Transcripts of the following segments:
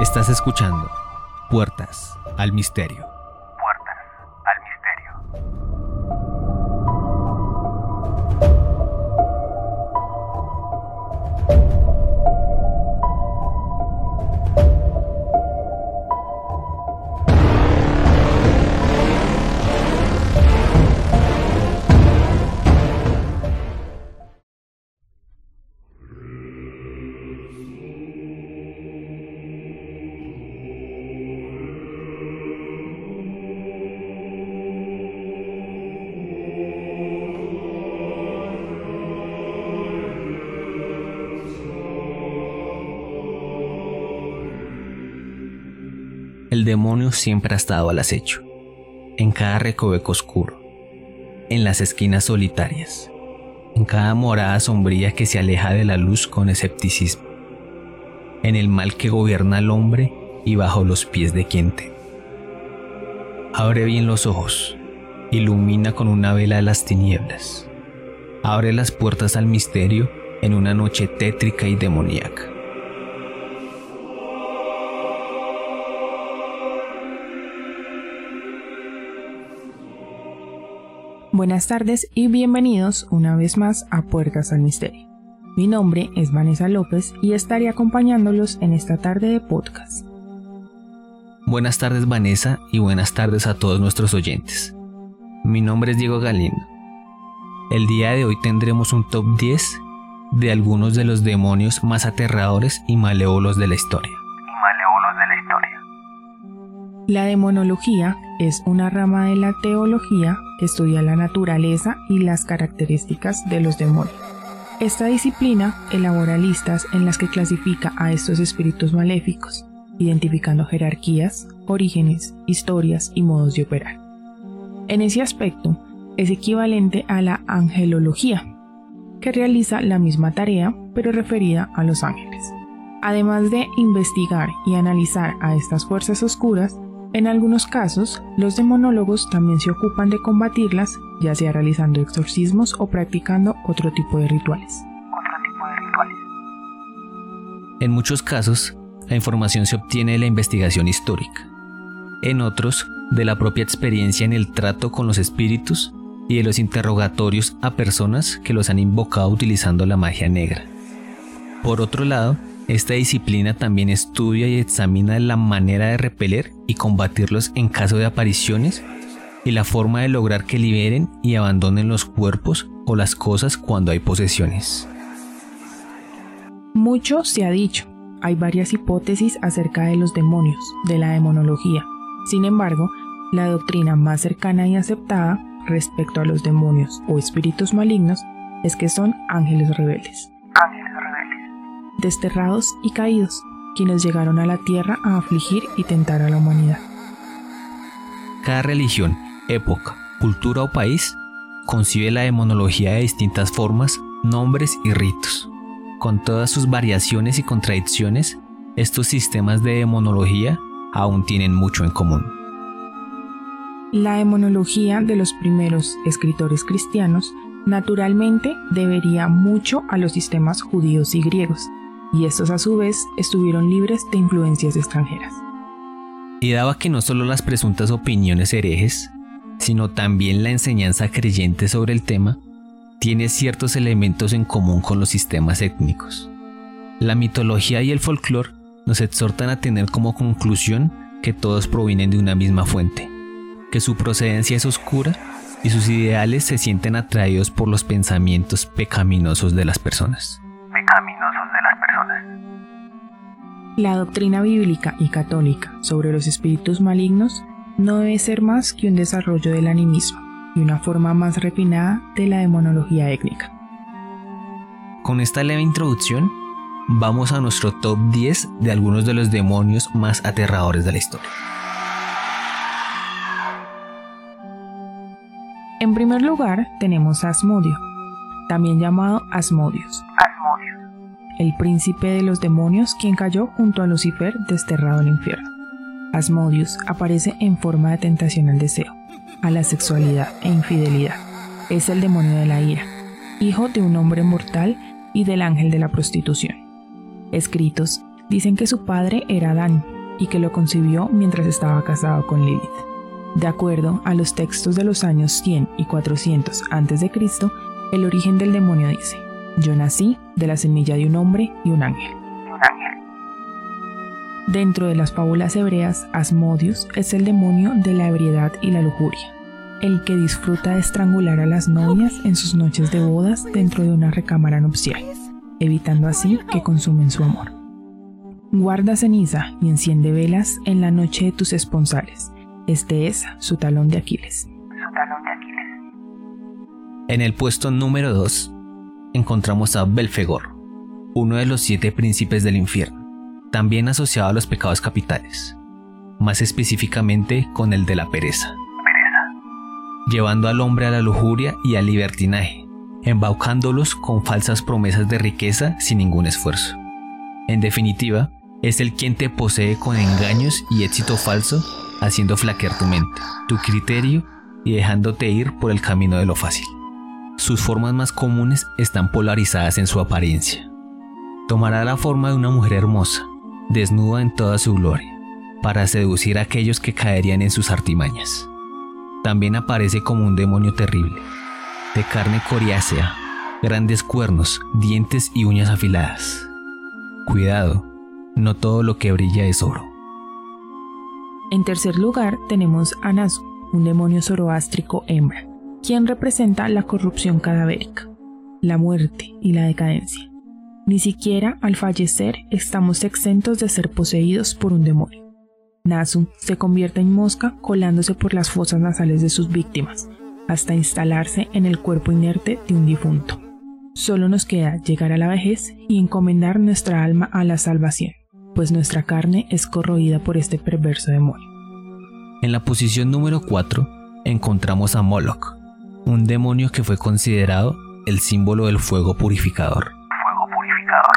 Estás escuchando Puertas al Misterio. Demonio siempre ha estado al acecho, en cada recoveco oscuro, en las esquinas solitarias, en cada morada sombría que se aleja de la luz con escepticismo, en el mal que gobierna al hombre y bajo los pies de quien te. Abre bien los ojos, ilumina con una vela las tinieblas, abre las puertas al misterio en una noche tétrica y demoníaca. Buenas tardes y bienvenidos una vez más a Puertas al Misterio. Mi nombre es Vanessa López y estaré acompañándolos en esta tarde de podcast. Buenas tardes Vanessa y buenas tardes a todos nuestros oyentes. Mi nombre es Diego Galindo. El día de hoy tendremos un top 10 de algunos de los demonios más aterradores y malévolos de la historia. La demonología es una rama de la teología que estudia la naturaleza y las características de los demonios. Esta disciplina elabora listas en las que clasifica a estos espíritus maléficos, identificando jerarquías, orígenes, historias y modos de operar. En ese aspecto, es equivalente a la angelología, que realiza la misma tarea pero referida a los ángeles. Además de investigar y analizar a estas fuerzas oscuras, en algunos casos, los demonólogos también se ocupan de combatirlas, ya sea realizando exorcismos o practicando otro tipo de rituales. En muchos casos, la información se obtiene de la investigación histórica. En otros, de la propia experiencia en el trato con los espíritus y de los interrogatorios a personas que los han invocado utilizando la magia negra. Por otro lado, esta disciplina también estudia y examina la manera de repeler y combatirlos en caso de apariciones y la forma de lograr que liberen y abandonen los cuerpos o las cosas cuando hay posesiones. Mucho se ha dicho, hay varias hipótesis acerca de los demonios, de la demonología. Sin embargo, la doctrina más cercana y aceptada respecto a los demonios o espíritus malignos es que son ángeles rebeldes. Desterrados y caídos, quienes llegaron a la tierra a afligir y tentar a la humanidad. Cada religión, época, cultura o país concibe la demonología de distintas formas, nombres y ritos. Con todas sus variaciones y contradicciones, estos sistemas de demonología aún tienen mucho en común. La demonología de los primeros escritores cristianos naturalmente debería mucho a los sistemas judíos y griegos, y estos a su vez estuvieron libres de influencias extranjeras. Y daba que no solo las presuntas opiniones herejes, sino también la enseñanza creyente sobre el tema, tiene ciertos elementos en común con los sistemas étnicos. La mitología y el folclore nos exhortan a tener como conclusión que todos provienen de una misma fuente, que su procedencia es oscura y sus ideales se sienten atraídos por los pensamientos pecaminosos de las personas. La doctrina bíblica y católica sobre los espíritus malignos no debe ser más que un desarrollo del animismo y una forma más refinada de la demonología étnica. Con esta leve introducción, vamos a nuestro top 10 de algunos de los demonios más aterradores de la historia. En primer lugar tenemos a Asmodio, también llamado Asmodius el príncipe de los demonios quien cayó junto a Lucifer desterrado al infierno. Asmodius aparece en forma de tentación al deseo, a la sexualidad e infidelidad. Es el demonio de la ira, hijo de un hombre mortal y del ángel de la prostitución. Escritos Dicen que su padre era Adán y que lo concibió mientras estaba casado con Lilith. De acuerdo a los textos de los años 100 y 400 a.C., el origen del demonio dice, yo nací de la semilla de un hombre y un ángel. Dentro de las fábulas hebreas, Asmodius es el demonio de la ebriedad y la lujuria, el que disfruta de estrangular a las novias en sus noches de bodas dentro de una recámara nupcial, evitando así que consumen su amor. Guarda ceniza y enciende velas en la noche de tus esponsales. Este es su talón de Aquiles. En el puesto número 2 encontramos a Belfegor, uno de los siete príncipes del infierno, también asociado a los pecados capitales, más específicamente con el de la pereza, llevando al hombre a la lujuria y al libertinaje, embaucándolos con falsas promesas de riqueza sin ningún esfuerzo. En definitiva, es el quien te posee con engaños y éxito falso, haciendo flaquear tu mente, tu criterio y dejándote ir por el camino de lo fácil. Sus formas más comunes están polarizadas en su apariencia. Tomará la forma de una mujer hermosa, desnuda en toda su gloria, para seducir a aquellos que caerían en sus artimañas. También aparece como un demonio terrible, de carne coriácea, grandes cuernos, dientes y uñas afiladas. Cuidado, no todo lo que brilla es oro. En tercer lugar tenemos a Nasu, un demonio zoroástrico hembra, quien representa la corrupción cadavérica, la muerte y la decadencia. Ni siquiera al fallecer estamos exentos de ser poseídos por un demonio. Nasu se convierte en mosca colándose por las fosas nasales de sus víctimas, hasta instalarse en el cuerpo inerte de un difunto. Solo nos queda llegar a la vejez y encomendar nuestra alma a la salvación pues nuestra carne es corroída por este perverso demonio. En la posición número 4 encontramos a Moloch, un demonio que fue considerado el símbolo del fuego purificador. Fuego purificador.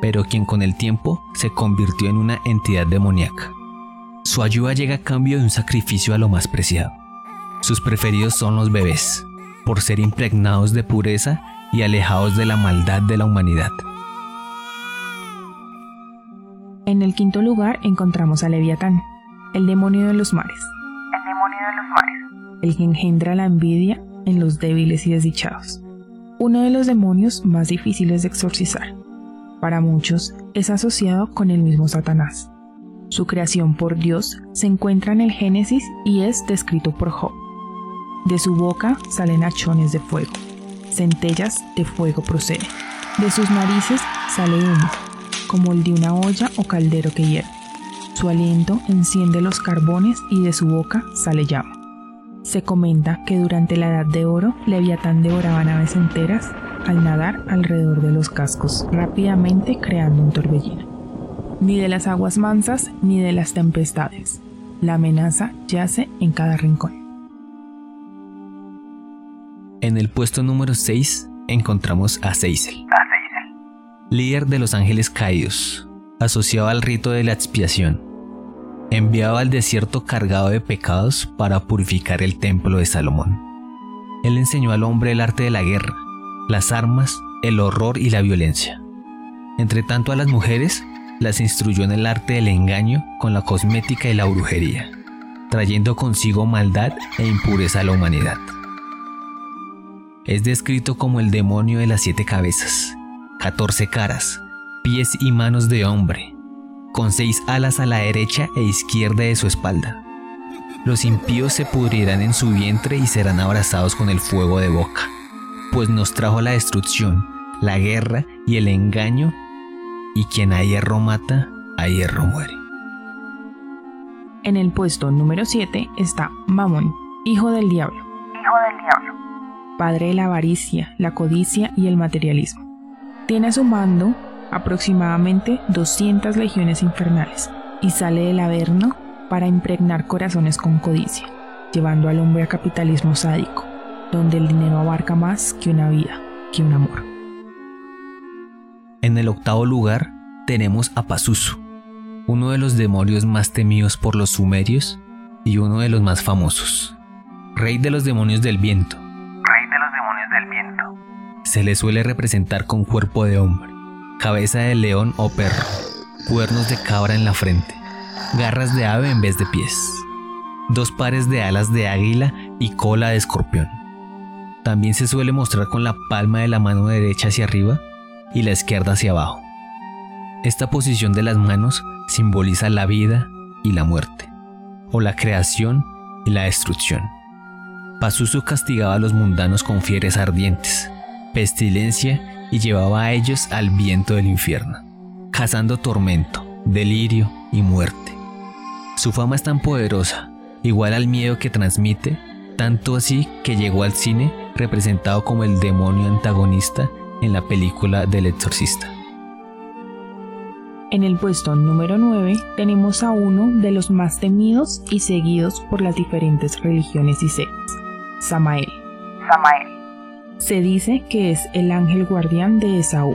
Pero quien con el tiempo se convirtió en una entidad demoníaca. Su ayuda llega a cambio de un sacrificio a lo más preciado. Sus preferidos son los bebés, por ser impregnados de pureza y alejados de la maldad de la humanidad. En el quinto lugar encontramos a Leviatán, el demonio de los mares. El que engendra la envidia en los débiles y desdichados. Uno de los demonios más difíciles de exorcizar. Para muchos es asociado con el mismo Satanás. Su creación por Dios se encuentra en el Génesis y es descrito por Job. De su boca salen hachones de fuego, centellas de fuego proceden. De sus narices sale humo, como el de una olla o caldero que hierve. Su aliento enciende los carbones y de su boca sale llama. Se comenta que durante la Edad de Oro, Leviatán devoraba naves enteras al nadar alrededor de los cascos, rápidamente creando un torbellino. Ni de las aguas mansas ni de las tempestades. La amenaza yace en cada rincón. En el puesto número 6 encontramos a Seisel líder de los ángeles caídos, asociado al rito de la expiación, enviado al desierto cargado de pecados para purificar el templo de Salomón. Él enseñó al hombre el arte de la guerra, las armas, el horror y la violencia. Entre tanto a las mujeres, las instruyó en el arte del engaño con la cosmética y la brujería, trayendo consigo maldad e impureza a la humanidad. Es descrito como el demonio de las siete cabezas, 14 caras, pies y manos de hombre, con seis alas a la derecha e izquierda de su espalda. Los impíos se pudrirán en su vientre y serán abrazados con el fuego de boca, pues nos trajo la destrucción, la guerra y el engaño, y quien a hierro mata, a hierro muere. En el puesto número 7 está Mamón, hijo del diablo. Hijo del diablo. Padre de la avaricia, la codicia y el materialismo. Tiene a su mando aproximadamente 200 legiones infernales y sale del Averno para impregnar corazones con codicia, llevando al hombre a capitalismo sádico, donde el dinero abarca más que una vida, que un amor. En el octavo lugar tenemos a Pazuzu, uno de los demonios más temidos por los sumerios y uno de los más famosos, rey de los demonios del viento, viento. Se le suele representar con cuerpo de hombre, cabeza de león o perro, cuernos de cabra en la frente, garras de ave en vez de pies, dos pares de alas de águila y cola de escorpión. También se suele mostrar con la palma de la mano derecha hacia arriba y la izquierda hacia abajo. Esta posición de las manos simboliza la vida y la muerte, o la creación y la destrucción. Pazuzu castigaba a los mundanos con fieres ardientes, pestilencia y llevaba a ellos al viento del infierno, cazando tormento, delirio y muerte. Su fama es tan poderosa, igual al miedo que transmite, tanto así que llegó al cine representado como el demonio antagonista en la película del exorcista. En el puesto número 9 tenemos a uno de los más temidos y seguidos por las diferentes religiones y sectas, Samael. Samael. Se dice que es el ángel guardián de Esaú.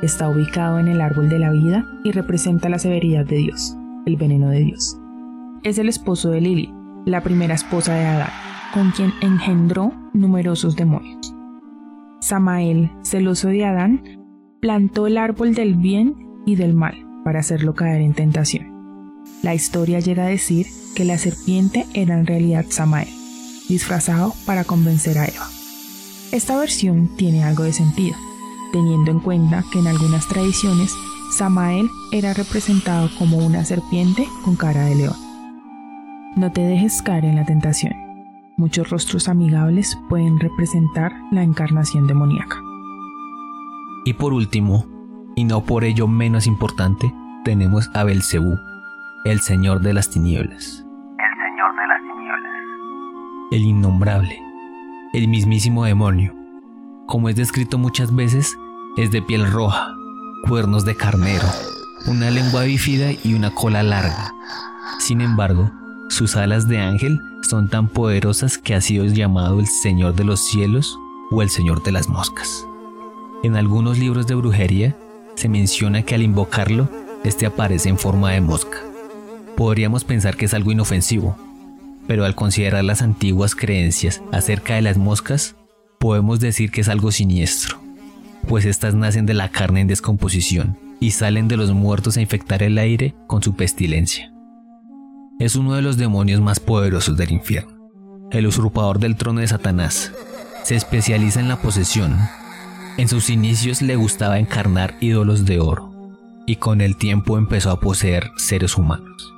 Está ubicado en el árbol de la vida y representa la severidad de Dios, el veneno de Dios. Es el esposo de Lili, la primera esposa de Adán, con quien engendró numerosos demonios. Samael, celoso de Adán, plantó el árbol del bien y del mal para hacerlo caer en tentación. La historia llega a decir que la serpiente era en realidad Samael, disfrazado para convencer a Eva. Esta versión tiene algo de sentido, teniendo en cuenta que en algunas tradiciones Samael era representado como una serpiente con cara de león. No te dejes caer en la tentación. Muchos rostros amigables pueden representar la encarnación demoníaca. Y por último, y no por ello menos importante, tenemos a Belcebú, el señor de las tinieblas. El Señor de las tinieblas. el innombrable, el mismísimo demonio. Como es descrito muchas veces, es de piel roja, cuernos de carnero, una lengua bífida y una cola larga. Sin embargo, sus alas de ángel son tan poderosas que ha sido llamado el Señor de los cielos o el Señor de las moscas. En algunos libros de brujería se menciona que al invocarlo, este aparece en forma de mosca. Podríamos pensar que es algo inofensivo, pero al considerar las antiguas creencias acerca de las moscas, podemos decir que es algo siniestro, pues estas nacen de la carne en descomposición y salen de los muertos a infectar el aire con su pestilencia. Es uno de los demonios más poderosos del infierno, el usurpador del trono de Satanás. Se especializa en la posesión. En sus inicios le gustaba encarnar ídolos de oro, y con el tiempo empezó a poseer seres humanos.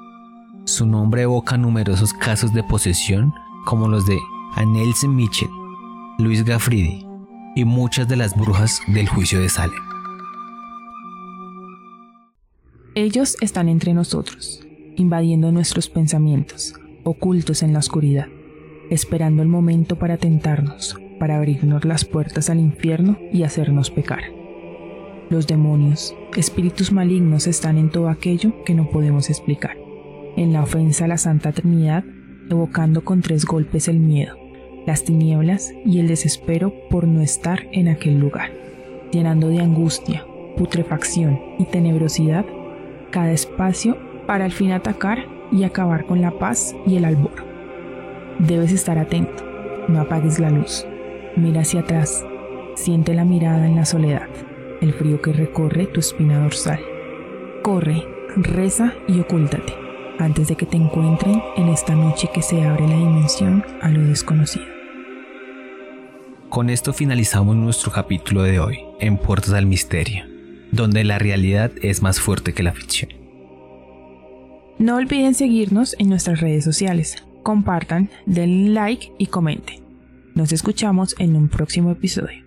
Su nombre evoca numerosos casos de posesión como los de Anneliese Mitchell, Luis Gaffridi y muchas de las brujas del juicio de Salem. Ellos están entre nosotros, invadiendo nuestros pensamientos, ocultos en la oscuridad, esperando el momento para tentarnos, para abrirnos las puertas al infierno y hacernos pecar. Los demonios, espíritus malignos están en todo aquello que no podemos explicar, en la ofensa a la Santa Trinidad, evocando con tres golpes el miedo, las tinieblas y el desespero por no estar en aquel lugar, llenando de angustia, putrefacción y tenebrosidad cada espacio para al fin atacar y acabar con la paz y el albor. Debes estar atento, no apagues la luz, mira hacia atrás, siente la mirada en la soledad, el frío que recorre tu espina dorsal. Corre, reza y ocúltate antes de que te encuentren en esta noche que se abre la dimensión a lo desconocido. Con esto finalizamos nuestro capítulo de hoy, en Puertas al Misterio, donde la realidad es más fuerte que la ficción. No olviden seguirnos en nuestras redes sociales, compartan, denle like y comenten. Nos escuchamos en un próximo episodio.